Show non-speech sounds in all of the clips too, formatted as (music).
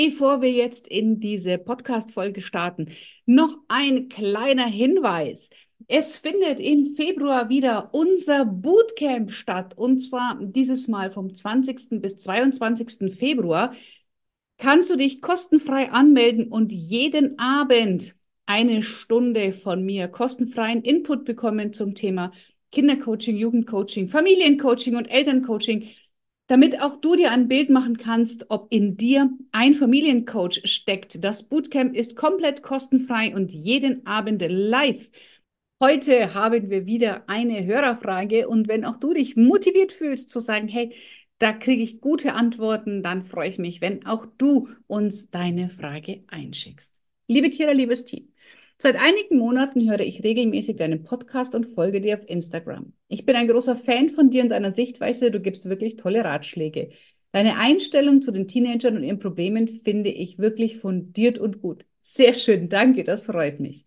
Bevor wir jetzt in diese Podcast-Folge starten, noch ein kleiner Hinweis. Es findet im Februar wieder unser Bootcamp statt und zwar dieses Mal vom 20. bis 22. Februar. Kannst du dich kostenfrei anmelden und jeden Abend eine Stunde von mir kostenfreien Input bekommen zum Thema Kindercoaching, Jugendcoaching, Familiencoaching und Elterncoaching damit auch du dir ein Bild machen kannst, ob in dir ein Familiencoach steckt. Das Bootcamp ist komplett kostenfrei und jeden Abend live. Heute haben wir wieder eine Hörerfrage und wenn auch du dich motiviert fühlst zu sagen, hey, da kriege ich gute Antworten, dann freue ich mich, wenn auch du uns deine Frage einschickst. Liebe Kira, liebes Team, Seit einigen Monaten höre ich regelmäßig deinen Podcast und folge dir auf Instagram. Ich bin ein großer Fan von dir und deiner Sichtweise. Du gibst wirklich tolle Ratschläge. Deine Einstellung zu den Teenagern und ihren Problemen finde ich wirklich fundiert und gut. Sehr schön, danke, das freut mich.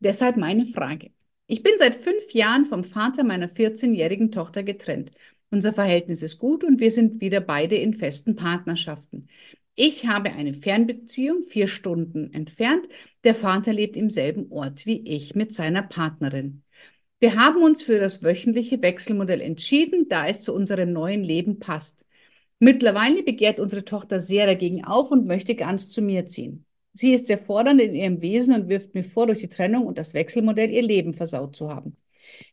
Deshalb meine Frage. Ich bin seit fünf Jahren vom Vater meiner 14-jährigen Tochter getrennt. Unser Verhältnis ist gut und wir sind wieder beide in festen Partnerschaften. Ich habe eine Fernbeziehung, vier Stunden entfernt. Der Vater lebt im selben Ort wie ich mit seiner Partnerin. Wir haben uns für das wöchentliche Wechselmodell entschieden, da es zu unserem neuen Leben passt. Mittlerweile begehrt unsere Tochter sehr dagegen auf und möchte ganz zu mir ziehen. Sie ist sehr fordernd in ihrem Wesen und wirft mir vor, durch die Trennung und das Wechselmodell ihr Leben versaut zu haben.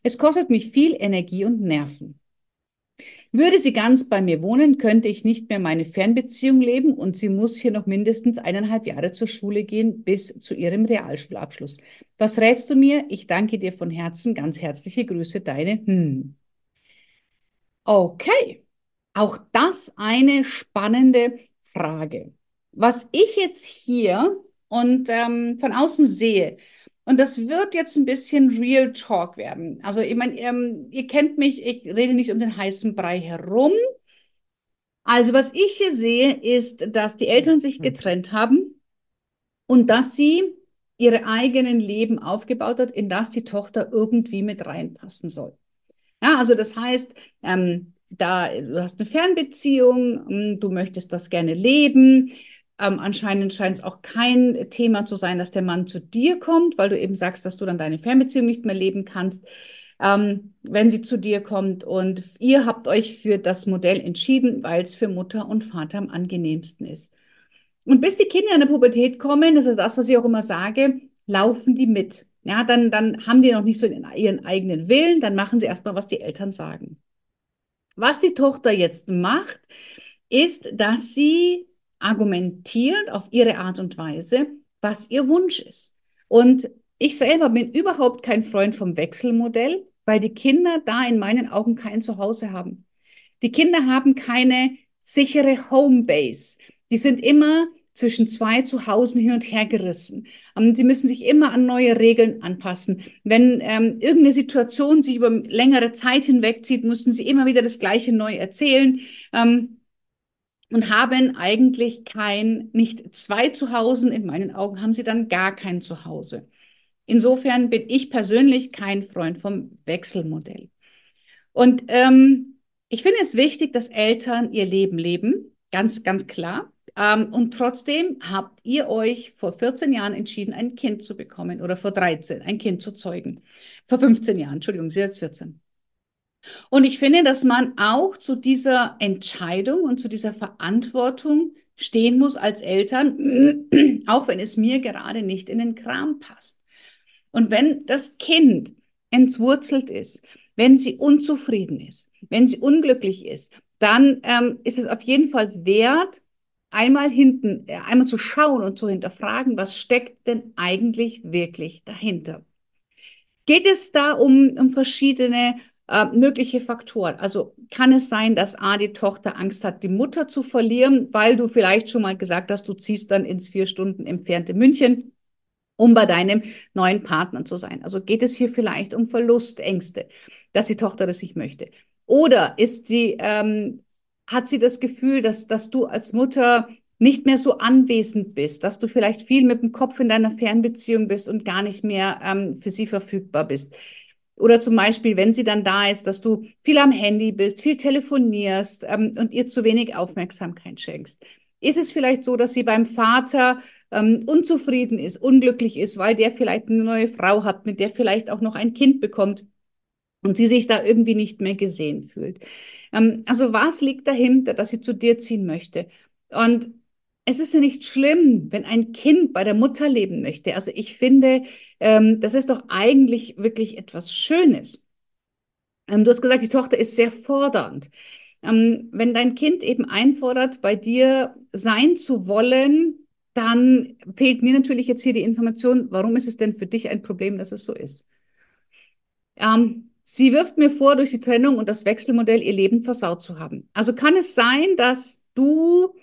Es kostet mich viel Energie und Nerven. Würde sie ganz bei mir wohnen, könnte ich nicht mehr meine Fernbeziehung leben und sie muss hier noch mindestens eineinhalb Jahre zur Schule gehen bis zu ihrem Realschulabschluss. Was rätst du mir? Ich danke dir von Herzen. Ganz herzliche Grüße, deine. Hm. Okay, auch das eine spannende Frage. Was ich jetzt hier und ähm, von außen sehe, und das wird jetzt ein bisschen Real Talk werden. Also, ich meine, ähm, ihr kennt mich, ich rede nicht um den heißen Brei herum. Also, was ich hier sehe, ist, dass die Eltern sich hm. getrennt haben und dass sie ihre eigenen Leben aufgebaut hat, in das die Tochter irgendwie mit reinpassen soll. Ja, also das heißt, ähm, da du hast eine Fernbeziehung, hm, du möchtest das gerne leben, ähm, anscheinend scheint es auch kein Thema zu sein, dass der Mann zu dir kommt, weil du eben sagst, dass du dann deine Fernbeziehung nicht mehr leben kannst, ähm, wenn sie zu dir kommt. Und ihr habt euch für das Modell entschieden, weil es für Mutter und Vater am angenehmsten ist. Und bis die Kinder in der Pubertät kommen, das ist das, was ich auch immer sage, laufen die mit. Ja, dann, dann haben die noch nicht so ihren eigenen Willen, dann machen sie erstmal, was die Eltern sagen. Was die Tochter jetzt macht, ist, dass sie argumentiert auf ihre Art und Weise, was ihr Wunsch ist. Und ich selber bin überhaupt kein Freund vom Wechselmodell, weil die Kinder da in meinen Augen kein Zuhause haben. Die Kinder haben keine sichere Homebase. Die sind immer zwischen zwei Zuhausen hin und her gerissen. Ähm, sie müssen sich immer an neue Regeln anpassen. Wenn ähm, irgendeine Situation sich über längere Zeit hinwegzieht, müssen sie immer wieder das Gleiche neu erzählen. Ähm, und haben eigentlich kein, nicht zwei Zuhause. In meinen Augen haben sie dann gar kein Zuhause. Insofern bin ich persönlich kein Freund vom Wechselmodell. Und ähm, ich finde es wichtig, dass Eltern ihr Leben leben, ganz, ganz klar. Ähm, und trotzdem habt ihr euch vor 14 Jahren entschieden, ein Kind zu bekommen oder vor 13 ein Kind zu zeugen. Vor 15 Jahren, Entschuldigung, sie ist jetzt 14. Und ich finde, dass man auch zu dieser Entscheidung und zu dieser Verantwortung stehen muss als Eltern, (clears throat) auch wenn es mir gerade nicht in den Kram passt. Und wenn das Kind entwurzelt ist, wenn sie unzufrieden ist, wenn sie unglücklich ist, dann ähm, ist es auf jeden Fall wert, einmal hinten, äh, einmal zu schauen und zu hinterfragen, was steckt denn eigentlich wirklich dahinter? Geht es da um, um verschiedene äh, mögliche Faktoren. Also kann es sein, dass A, die Tochter Angst hat, die Mutter zu verlieren, weil du vielleicht schon mal gesagt hast, du ziehst dann ins vier Stunden entfernte München um bei deinem neuen Partner zu sein. Also geht es hier vielleicht um Verlustängste, dass die Tochter das nicht möchte. Oder ist sie, ähm, hat sie das Gefühl, dass, dass du als Mutter nicht mehr so anwesend bist, dass du vielleicht viel mit dem Kopf in deiner Fernbeziehung bist und gar nicht mehr ähm, für sie verfügbar bist. Oder zum Beispiel, wenn sie dann da ist, dass du viel am Handy bist, viel telefonierst ähm, und ihr zu wenig Aufmerksamkeit schenkst. Ist es vielleicht so, dass sie beim Vater ähm, unzufrieden ist, unglücklich ist, weil der vielleicht eine neue Frau hat, mit der vielleicht auch noch ein Kind bekommt und sie sich da irgendwie nicht mehr gesehen fühlt? Ähm, also was liegt dahinter, dass sie zu dir ziehen möchte? Und es ist ja nicht schlimm, wenn ein Kind bei der Mutter leben möchte. Also ich finde, ähm, das ist doch eigentlich wirklich etwas Schönes. Ähm, du hast gesagt, die Tochter ist sehr fordernd. Ähm, wenn dein Kind eben einfordert, bei dir sein zu wollen, dann fehlt mir natürlich jetzt hier die Information, warum ist es denn für dich ein Problem, dass es so ist? Ähm, sie wirft mir vor, durch die Trennung und das Wechselmodell ihr Leben versaut zu haben. Also kann es sein, dass du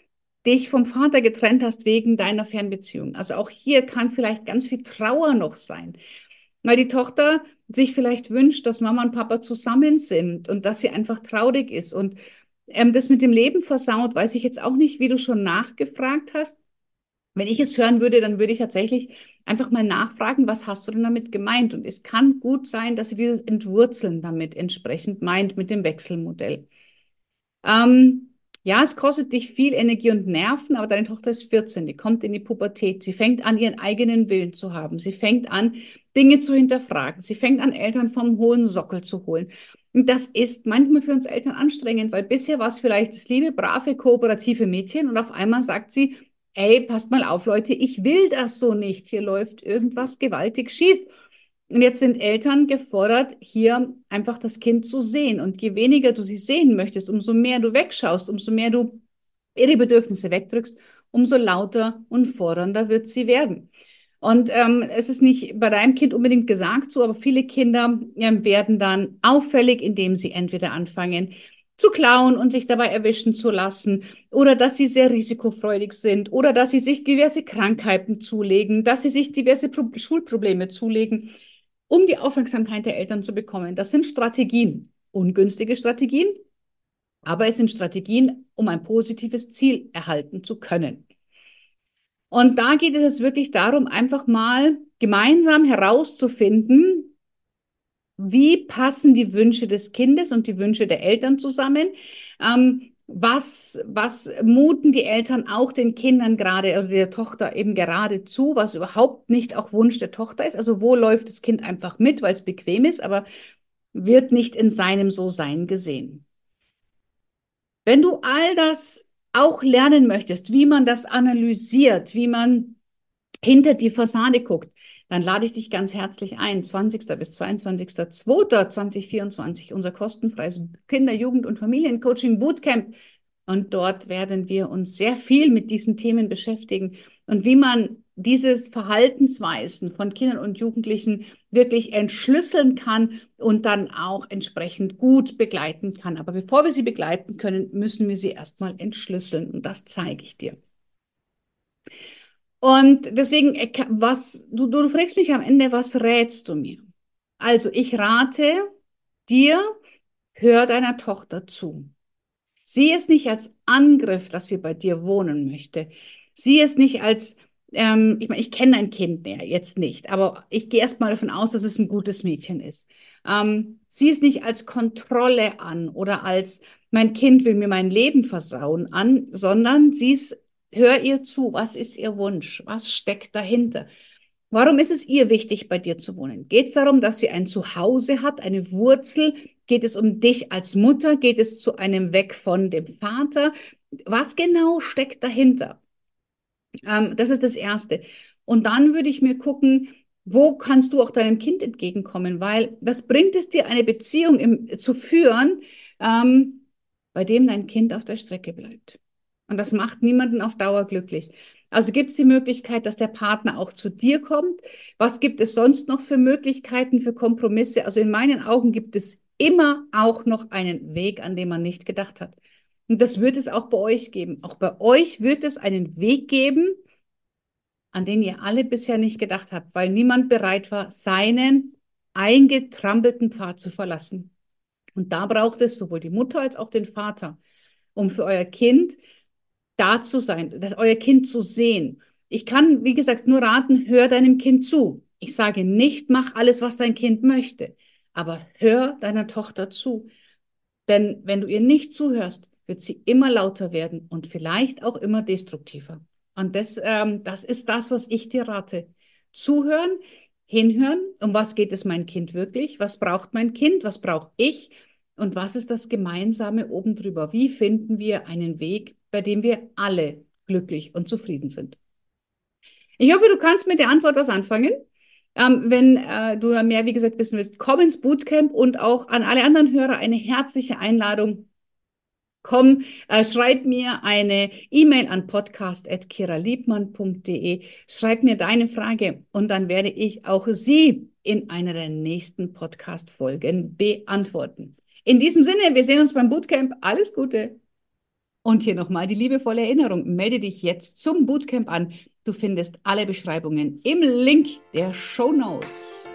dich vom Vater getrennt hast wegen deiner Fernbeziehung. Also auch hier kann vielleicht ganz viel Trauer noch sein, weil die Tochter sich vielleicht wünscht, dass Mama und Papa zusammen sind und dass sie einfach traurig ist. Und ähm, das mit dem Leben versaut, weiß ich jetzt auch nicht, wie du schon nachgefragt hast. Wenn ich es hören würde, dann würde ich tatsächlich einfach mal nachfragen, was hast du denn damit gemeint? Und es kann gut sein, dass sie dieses Entwurzeln damit entsprechend meint mit dem Wechselmodell. Ähm, ja, es kostet dich viel Energie und Nerven, aber deine Tochter ist 14, die kommt in die Pubertät. Sie fängt an, ihren eigenen Willen zu haben. Sie fängt an, Dinge zu hinterfragen. Sie fängt an, Eltern vom hohen Sockel zu holen. Und das ist manchmal für uns Eltern anstrengend, weil bisher war es vielleicht das liebe, brave, kooperative Mädchen und auf einmal sagt sie, ey, passt mal auf, Leute, ich will das so nicht. Hier läuft irgendwas gewaltig schief. Und jetzt sind Eltern gefordert, hier einfach das Kind zu sehen. Und je weniger du sie sehen möchtest, umso mehr du wegschaust, umso mehr du ihre Bedürfnisse wegdrückst, umso lauter und fordernder wird sie werden. Und ähm, es ist nicht bei deinem Kind unbedingt gesagt so, aber viele Kinder äh, werden dann auffällig, indem sie entweder anfangen zu klauen und sich dabei erwischen zu lassen oder dass sie sehr risikofreudig sind oder dass sie sich diverse Krankheiten zulegen, dass sie sich diverse Pro Schulprobleme zulegen um die Aufmerksamkeit der Eltern zu bekommen. Das sind Strategien, ungünstige Strategien, aber es sind Strategien, um ein positives Ziel erhalten zu können. Und da geht es wirklich darum, einfach mal gemeinsam herauszufinden, wie passen die Wünsche des Kindes und die Wünsche der Eltern zusammen. Ähm, was, was muten die Eltern auch den Kindern gerade oder der Tochter eben gerade zu, was überhaupt nicht auch Wunsch der Tochter ist? Also wo läuft das Kind einfach mit, weil es bequem ist, aber wird nicht in seinem So-Sein gesehen. Wenn du all das auch lernen möchtest, wie man das analysiert, wie man hinter die Fassade guckt, dann lade ich dich ganz herzlich ein. 20. bis 22.02.2024, unser kostenfreies Kinder-, Jugend- und Familiencoaching Bootcamp. Und dort werden wir uns sehr viel mit diesen Themen beschäftigen und wie man dieses Verhaltensweisen von Kindern und Jugendlichen wirklich entschlüsseln kann und dann auch entsprechend gut begleiten kann. Aber bevor wir sie begleiten können, müssen wir sie erstmal entschlüsseln. Und das zeige ich dir. Und deswegen, äh, was, du, du fragst mich am Ende, was rätst du mir? Also, ich rate dir, hör deiner Tochter zu. Sieh es nicht als Angriff, dass sie bei dir wohnen möchte. Sieh es nicht als, ähm, ich meine, ich kenne ein Kind mehr, jetzt nicht, aber ich gehe erst mal davon aus, dass es ein gutes Mädchen ist. Ähm, sieh es nicht als Kontrolle an oder als, mein Kind will mir mein Leben versauen an, sondern sieh es Hör ihr zu, was ist ihr Wunsch? Was steckt dahinter? Warum ist es ihr wichtig, bei dir zu wohnen? Geht es darum, dass sie ein Zuhause hat, eine Wurzel? Geht es um dich als Mutter? Geht es zu einem Weg von dem Vater? Was genau steckt dahinter? Ähm, das ist das Erste. Und dann würde ich mir gucken, wo kannst du auch deinem Kind entgegenkommen? Weil was bringt es dir, eine Beziehung im, zu führen, ähm, bei dem dein Kind auf der Strecke bleibt? Und das macht niemanden auf Dauer glücklich. Also gibt es die Möglichkeit, dass der Partner auch zu dir kommt? Was gibt es sonst noch für Möglichkeiten für Kompromisse? Also in meinen Augen gibt es immer auch noch einen Weg, an dem man nicht gedacht hat. Und das wird es auch bei euch geben. Auch bei euch wird es einen Weg geben, an den ihr alle bisher nicht gedacht habt, weil niemand bereit war, seinen eingetrampelten Pfad zu verlassen. Und da braucht es sowohl die Mutter als auch den Vater, um für euer Kind da zu sein, das euer Kind zu sehen. Ich kann, wie gesagt, nur raten, hör deinem Kind zu. Ich sage nicht, mach alles, was dein Kind möchte, aber hör deiner Tochter zu. Denn wenn du ihr nicht zuhörst, wird sie immer lauter werden und vielleicht auch immer destruktiver. Und das, ähm, das ist das, was ich dir rate. Zuhören, hinhören, um was geht es mein Kind wirklich? Was braucht mein Kind? Was brauche ich? Und was ist das Gemeinsame oben drüber? Wie finden wir einen Weg, bei dem wir alle glücklich und zufrieden sind? Ich hoffe, du kannst mit der Antwort was anfangen. Ähm, wenn äh, du mehr, wie gesagt, wissen willst, komm ins Bootcamp und auch an alle anderen Hörer eine herzliche Einladung. Komm, äh, schreib mir eine E-Mail an podcast.kiraliebmann.de. Schreib mir deine Frage und dann werde ich auch sie in einer der nächsten Podcast-Folgen beantworten. In diesem Sinne, wir sehen uns beim Bootcamp. Alles Gute! Und hier nochmal die liebevolle Erinnerung. Melde dich jetzt zum Bootcamp an. Du findest alle Beschreibungen im Link der Show Notes.